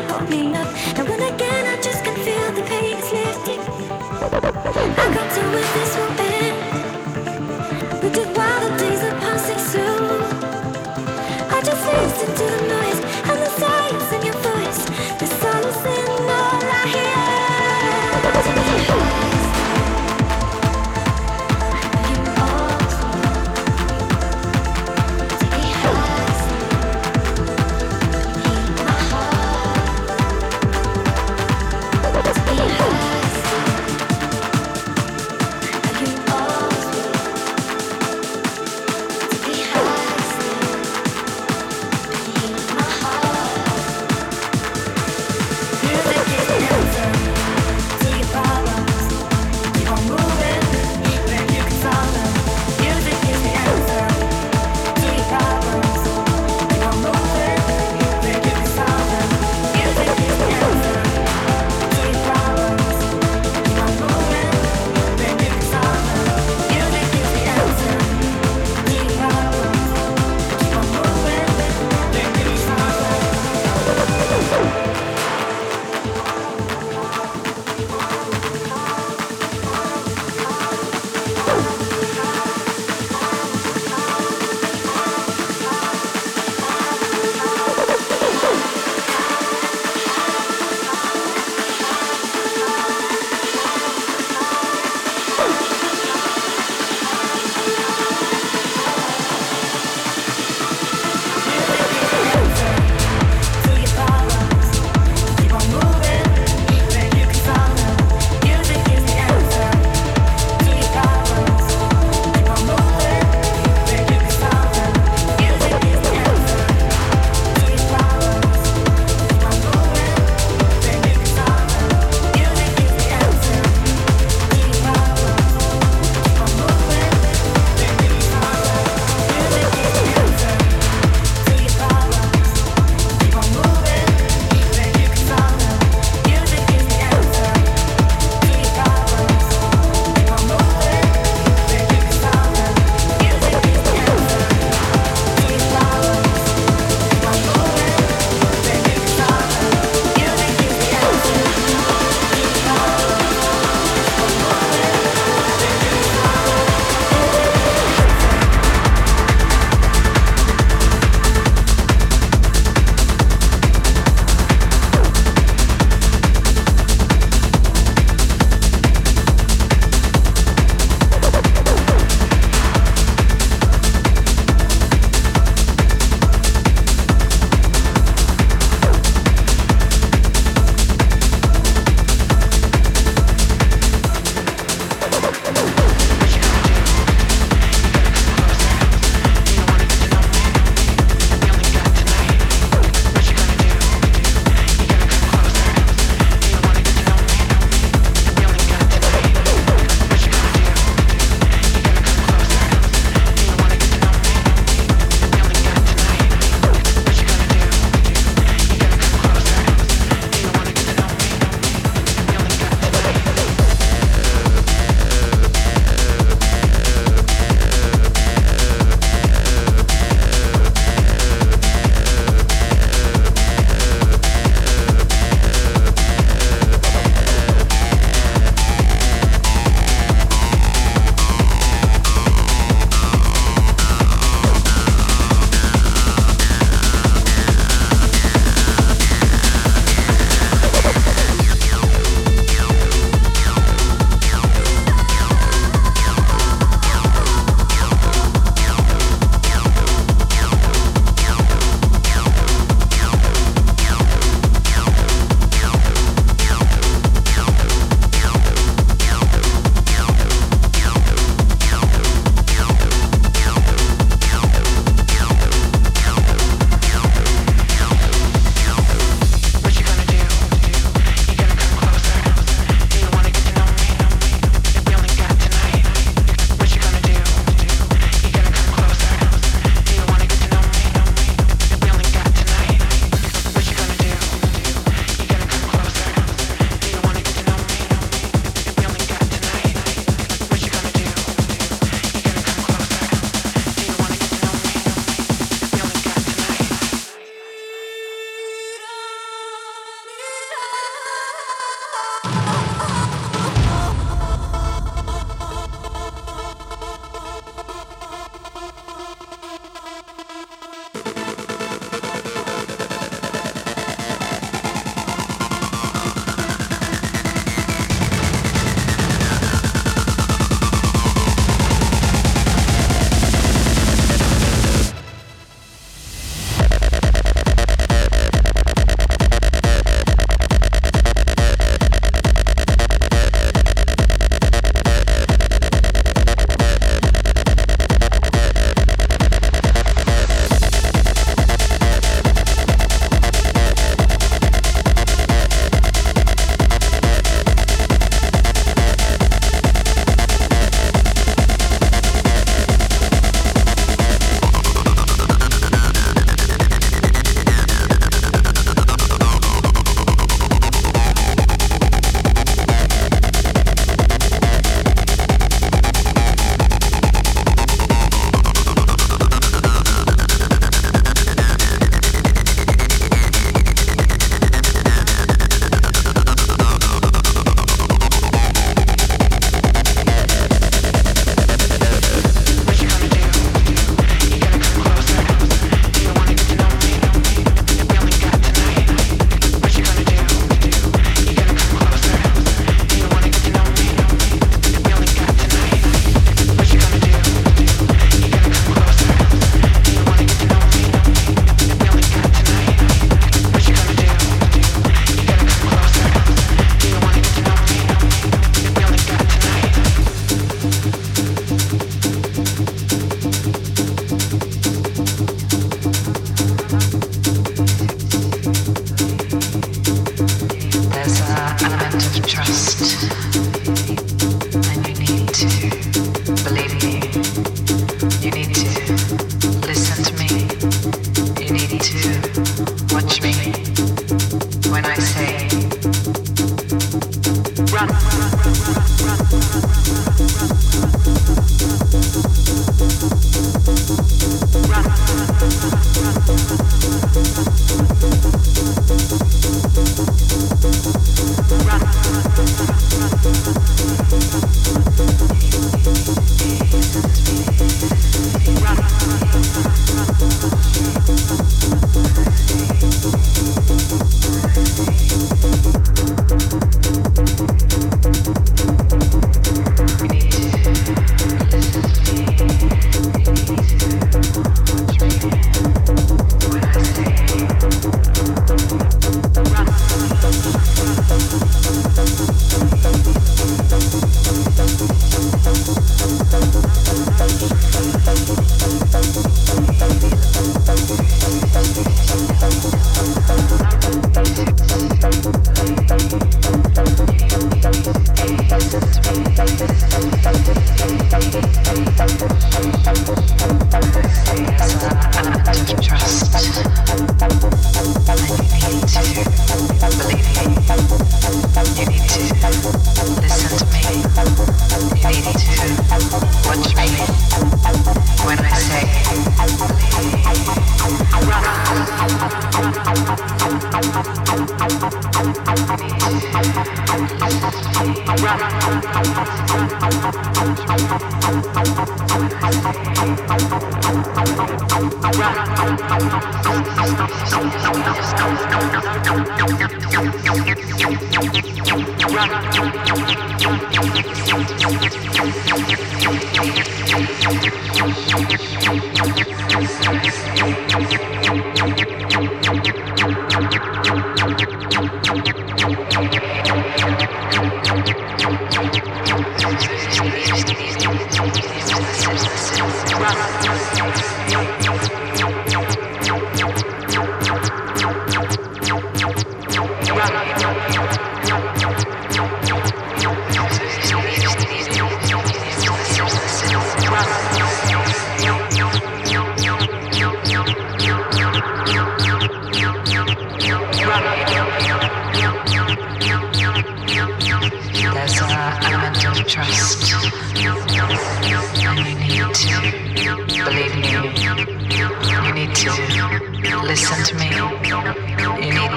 hold me up. And when again I just can feel the pain is lifting. I got to within.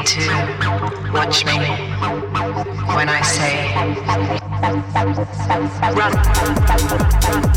to watch me when I say run.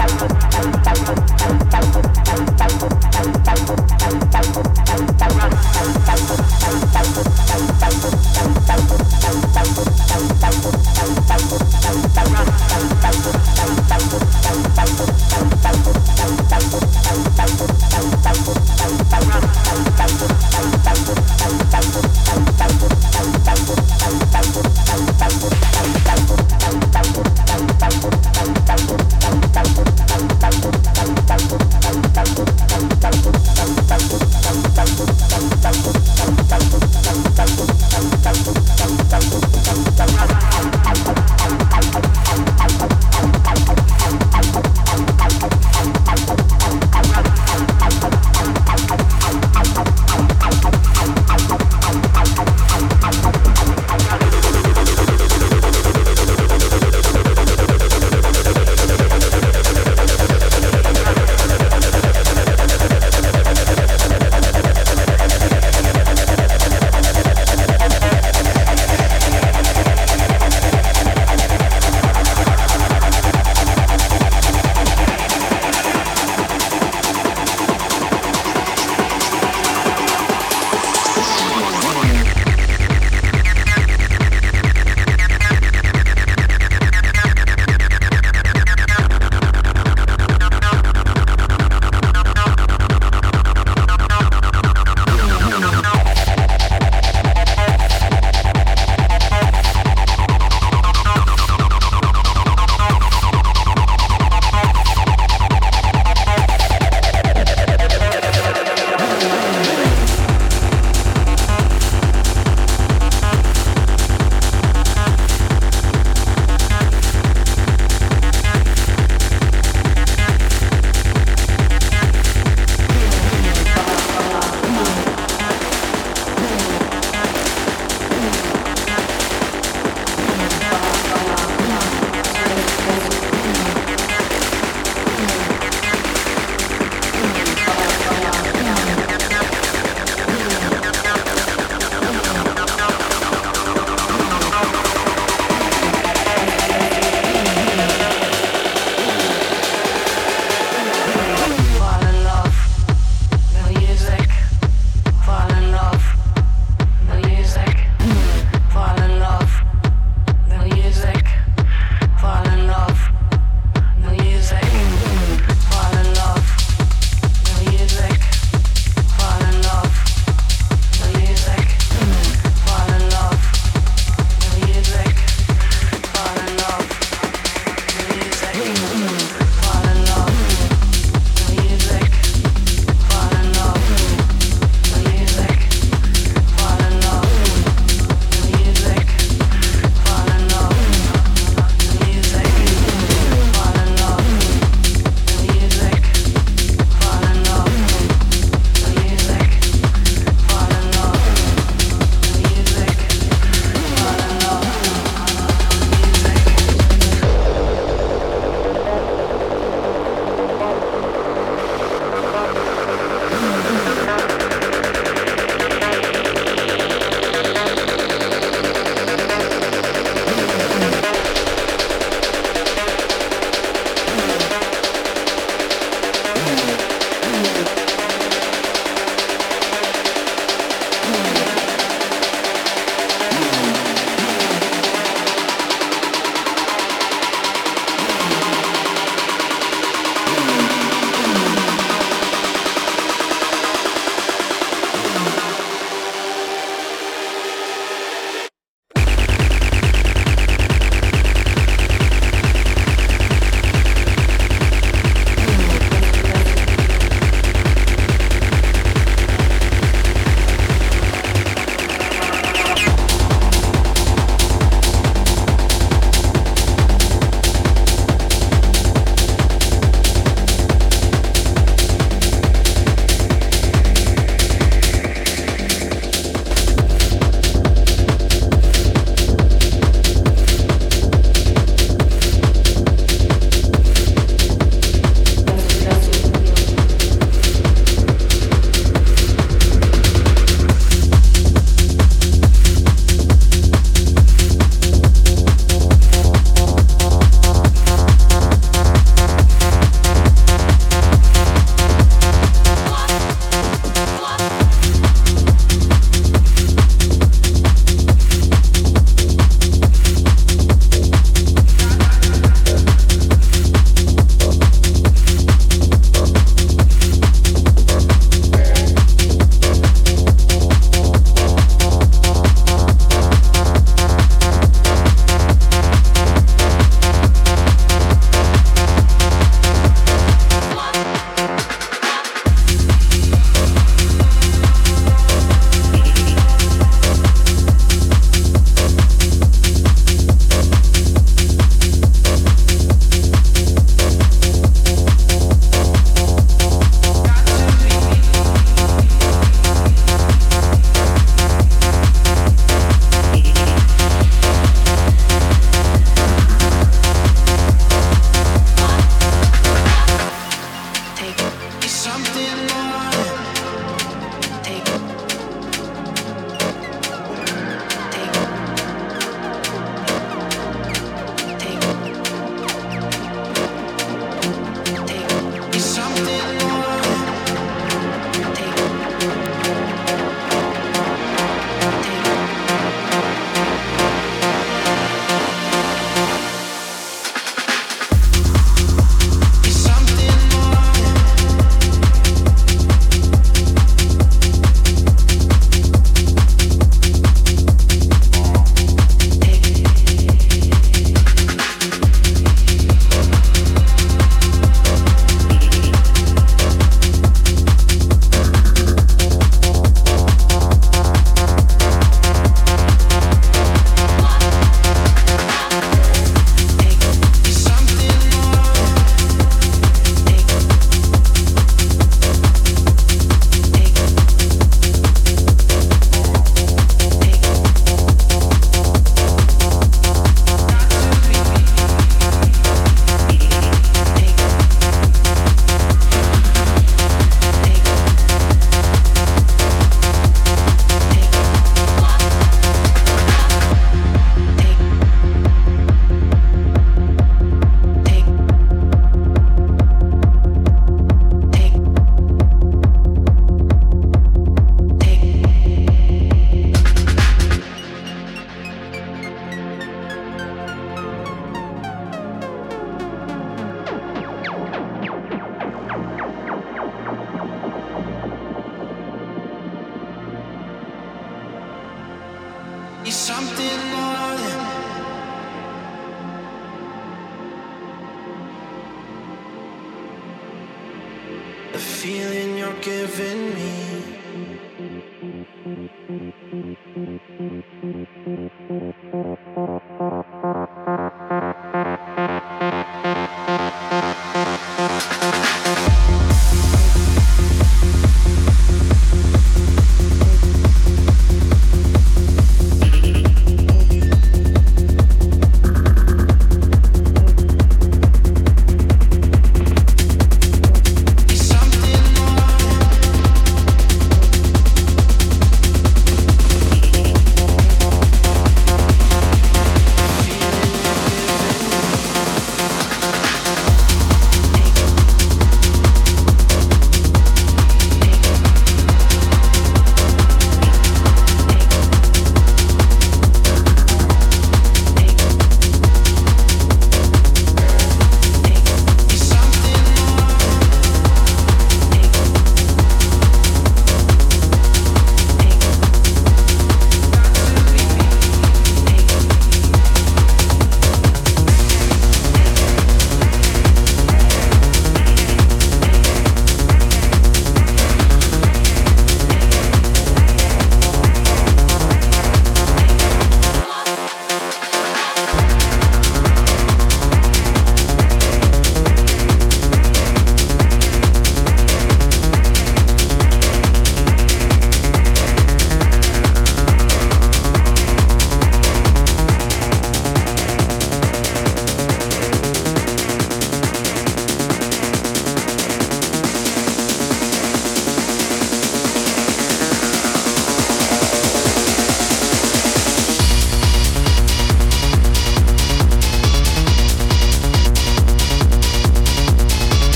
feeling you're giving me.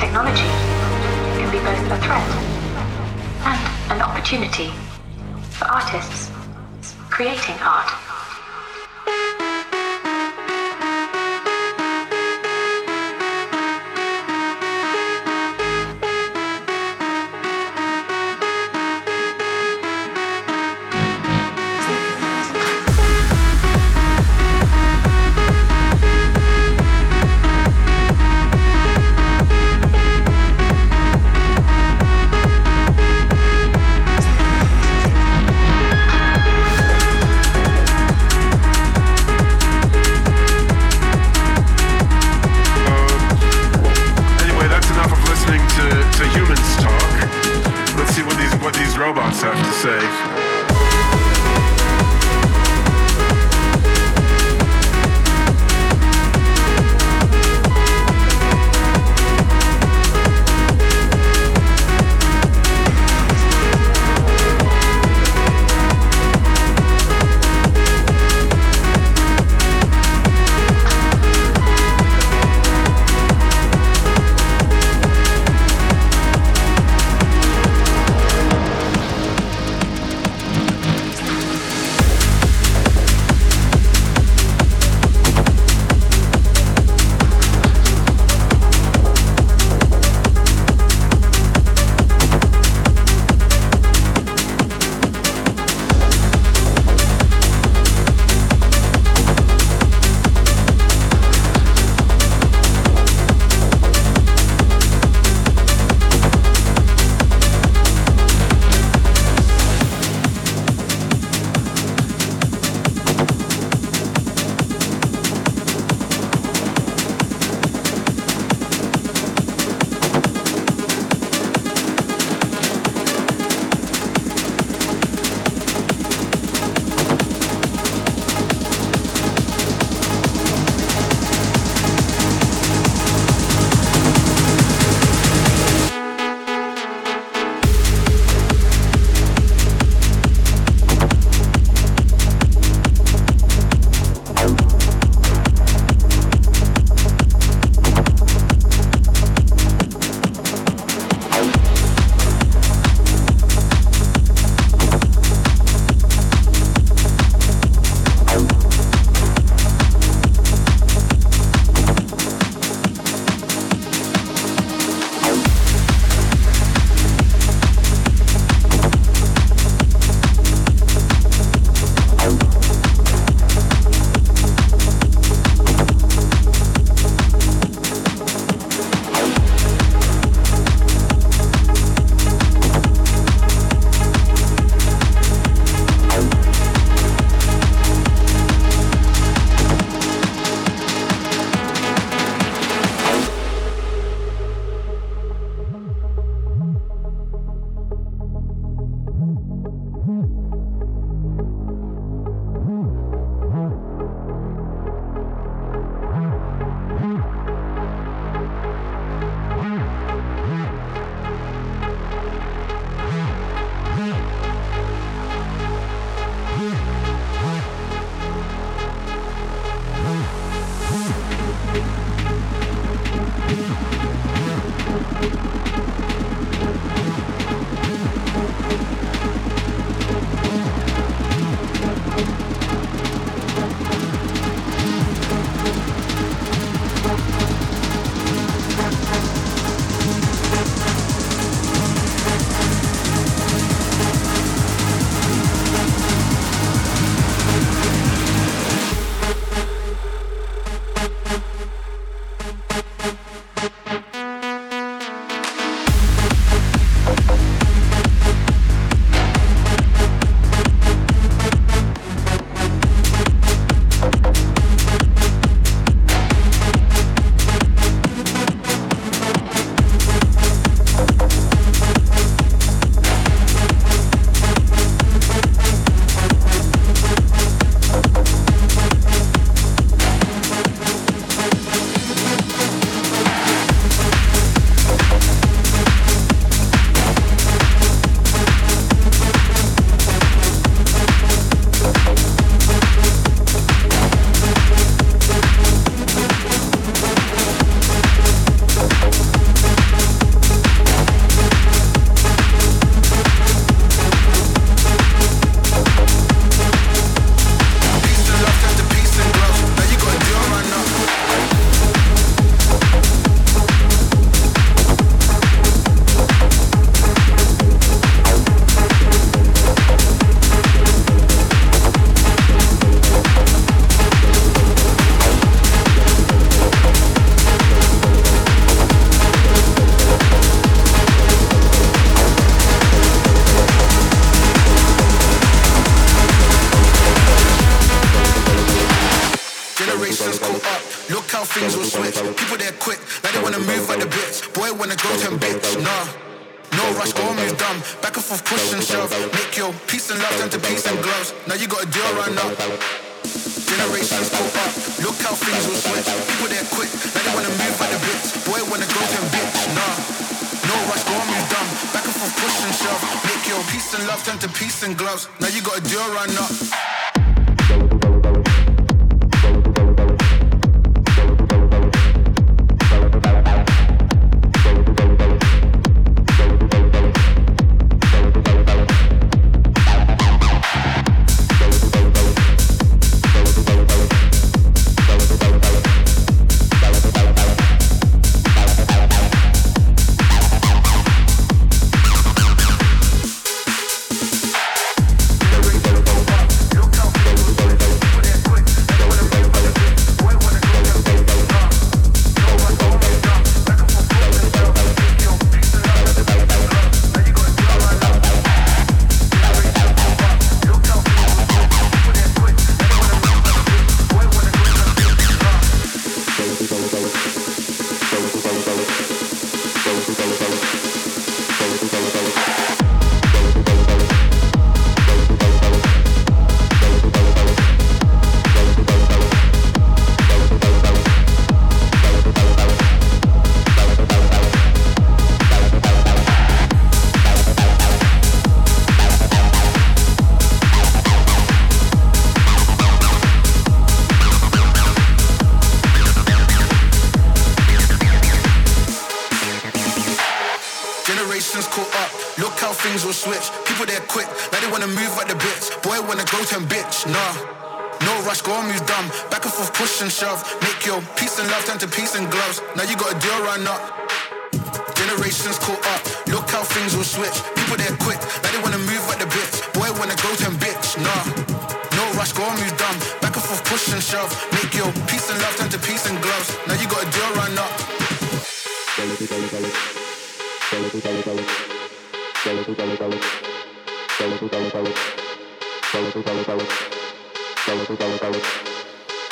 technology can be both a threat and an opportunity for artists creating art.